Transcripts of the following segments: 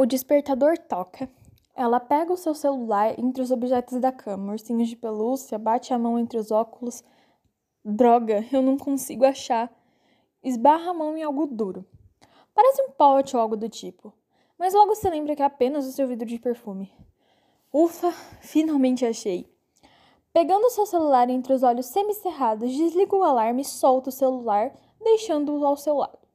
O despertador toca. Ela pega o seu celular entre os objetos da cama, ursinhos de pelúcia, bate a mão entre os óculos. Droga, eu não consigo achar. Esbarra a mão em algo duro. Parece um pote ou algo do tipo, mas logo se lembra que é apenas o seu vidro de perfume. Ufa, finalmente achei. Pegando seu celular entre os olhos semicerrados, desliga o alarme e solta o celular, deixando-o ao seu lado.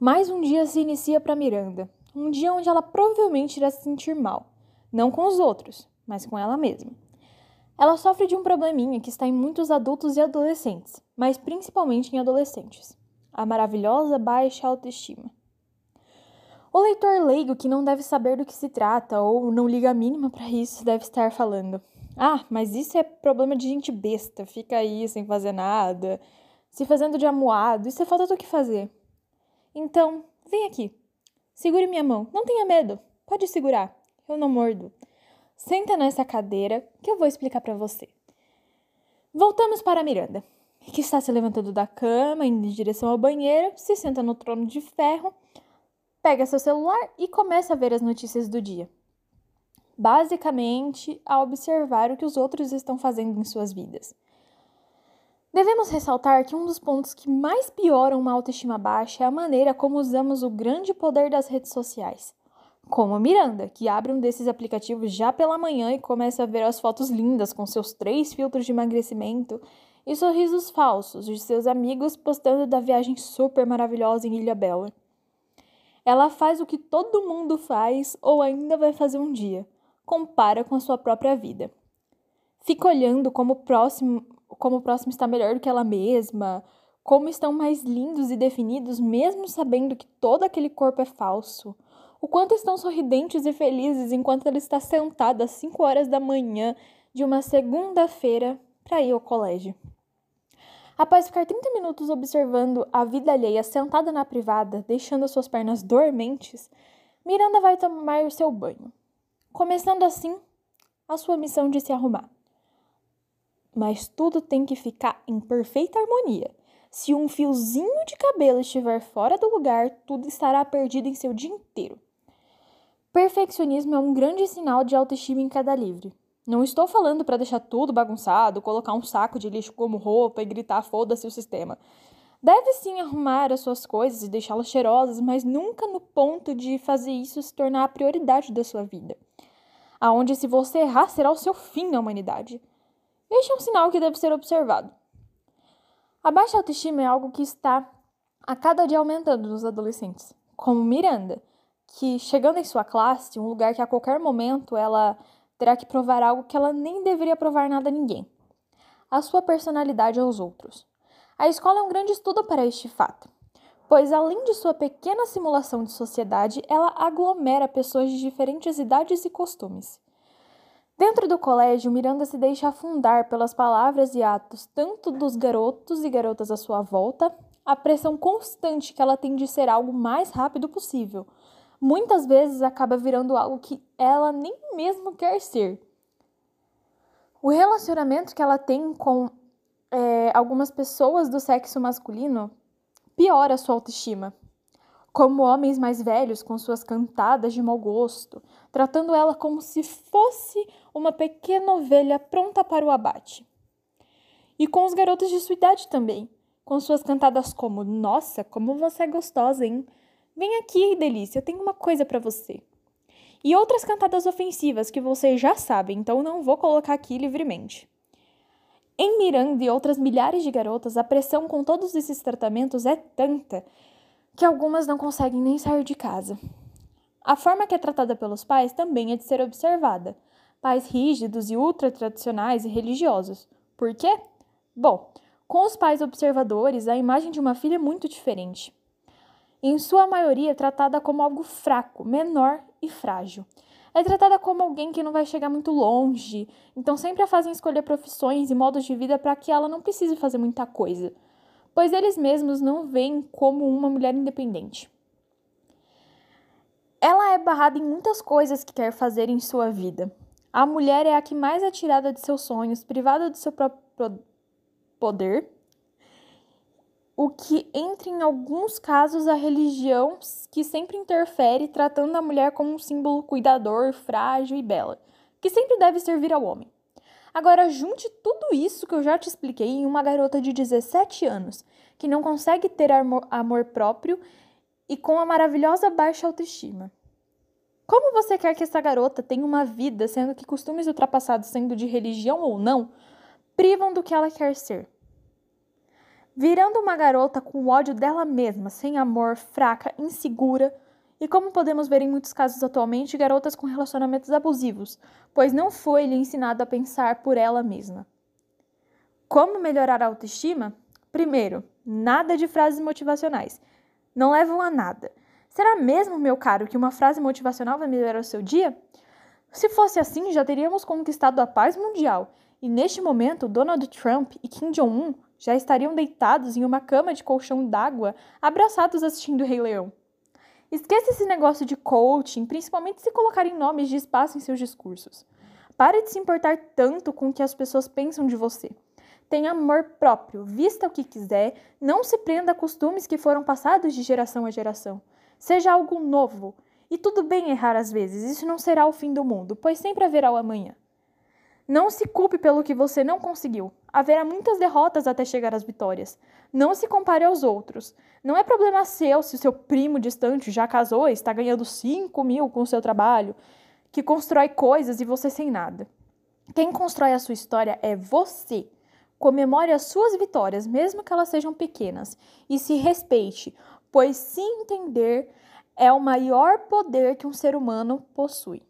Mais um dia se inicia para Miranda. Um dia onde ela provavelmente irá se sentir mal. Não com os outros, mas com ela mesma. Ela sofre de um probleminha que está em muitos adultos e adolescentes, mas principalmente em adolescentes: a maravilhosa baixa autoestima. O leitor leigo que não deve saber do que se trata ou não liga a mínima para isso deve estar falando: Ah, mas isso é problema de gente besta, fica aí sem fazer nada, se fazendo de amuado, isso é falta do que fazer. Então, vem aqui. Segure minha mão, não tenha medo. Pode segurar, eu não mordo. Senta nessa cadeira que eu vou explicar para você. Voltamos para Miranda, que está se levantando da cama, indo em direção ao banheiro, se senta no trono de ferro pega seu celular e começa a ver as notícias do dia. Basicamente, a observar o que os outros estão fazendo em suas vidas. Devemos ressaltar que um dos pontos que mais pioram uma autoestima baixa é a maneira como usamos o grande poder das redes sociais. Como a Miranda, que abre um desses aplicativos já pela manhã e começa a ver as fotos lindas com seus três filtros de emagrecimento e sorrisos falsos de seus amigos postando da viagem super maravilhosa em Ilha Bela. Ela faz o que todo mundo faz ou ainda vai fazer um dia. Compara com a sua própria vida. Fica olhando como próximo, como o próximo está melhor do que ela mesma, como estão mais lindos e definidos, mesmo sabendo que todo aquele corpo é falso. O quanto estão sorridentes e felizes enquanto ela está sentada às 5 horas da manhã de uma segunda-feira para ir ao colégio. Após ficar 30 minutos observando a vida alheia sentada na privada, deixando suas pernas dormentes, Miranda vai tomar o seu banho, começando assim a sua missão de se arrumar. Mas tudo tem que ficar em perfeita harmonia. Se um fiozinho de cabelo estiver fora do lugar, tudo estará perdido em seu dia inteiro. Perfeccionismo é um grande sinal de autoestima em cada livre. Não estou falando para deixar tudo bagunçado, colocar um saco de lixo como roupa e gritar foda-se o sistema. Deve sim arrumar as suas coisas e deixá-las cheirosas, mas nunca no ponto de fazer isso se tornar a prioridade da sua vida. Aonde se você errar será o seu fim na humanidade. Este é um sinal que deve ser observado. A baixa autoestima é algo que está a cada dia aumentando nos adolescentes, como Miranda, que chegando em sua classe, um lugar que a qualquer momento ela terá que provar algo que ela nem deveria provar nada a ninguém: a sua personalidade aos outros. A escola é um grande estudo para este fato, pois além de sua pequena simulação de sociedade, ela aglomera pessoas de diferentes idades e costumes. Dentro do colégio, Miranda se deixa afundar pelas palavras e atos tanto dos garotos e garotas à sua volta, a pressão constante que ela tem de ser algo mais rápido possível, muitas vezes acaba virando algo que ela nem mesmo quer ser. O relacionamento que ela tem com é, algumas pessoas do sexo masculino piora a sua autoestima. Como homens mais velhos com suas cantadas de mau gosto, tratando ela como se fosse uma pequena ovelha pronta para o abate. E com os garotos de sua idade também, com suas cantadas como: Nossa, como você é gostosa, hein? Vem aqui, delícia, eu tenho uma coisa para você. E outras cantadas ofensivas que vocês já sabem, então não vou colocar aqui livremente. Em Miranda e outras milhares de garotas, a pressão com todos esses tratamentos é tanta que algumas não conseguem nem sair de casa. A forma que é tratada pelos pais também é de ser observada. Pais rígidos e ultra tradicionais e religiosos. Por quê? Bom, com os pais observadores, a imagem de uma filha é muito diferente em sua maioria tratada como algo fraco, menor e frágil. É tratada como alguém que não vai chegar muito longe, então sempre a fazem escolher profissões e modos de vida para que ela não precise fazer muita coisa, pois eles mesmos não veem como uma mulher independente. Ela é barrada em muitas coisas que quer fazer em sua vida. A mulher é a que mais é tirada de seus sonhos, privada do seu próprio poder o que entra em alguns casos a religião que sempre interfere, tratando a mulher como um símbolo cuidador, frágil e bela, que sempre deve servir ao homem. Agora, junte tudo isso que eu já te expliquei em uma garota de 17 anos, que não consegue ter amor, próprio e com a maravilhosa baixa autoestima. Como você quer que essa garota tenha uma vida, sendo que costumes ultrapassados, sendo de religião ou não, privam do que ela quer ser? virando uma garota com ódio dela mesma, sem amor, fraca, insegura, e como podemos ver em muitos casos atualmente, garotas com relacionamentos abusivos, pois não foi lhe ensinado a pensar por ela mesma. Como melhorar a autoestima? Primeiro, nada de frases motivacionais. Não levam a nada. Será mesmo, meu caro, que uma frase motivacional vai melhorar o seu dia? Se fosse assim, já teríamos conquistado a paz mundial. E neste momento, Donald Trump e Kim Jong-un já estariam deitados em uma cama de colchão d'água, abraçados assistindo o Rei Leão. Esqueça esse negócio de coaching, principalmente se colocarem nomes de espaço em seus discursos. Pare de se importar tanto com o que as pessoas pensam de você. Tenha amor próprio, vista o que quiser, não se prenda a costumes que foram passados de geração a geração. Seja algo novo. E tudo bem errar às vezes, isso não será o fim do mundo, pois sempre haverá o amanhã. Não se culpe pelo que você não conseguiu. Haverá muitas derrotas até chegar às vitórias. Não se compare aos outros. Não é problema seu se o seu primo distante já casou e está ganhando 5 mil com o seu trabalho, que constrói coisas e você sem nada. Quem constrói a sua história é você. Comemore as suas vitórias, mesmo que elas sejam pequenas, e se respeite, pois se entender é o maior poder que um ser humano possui.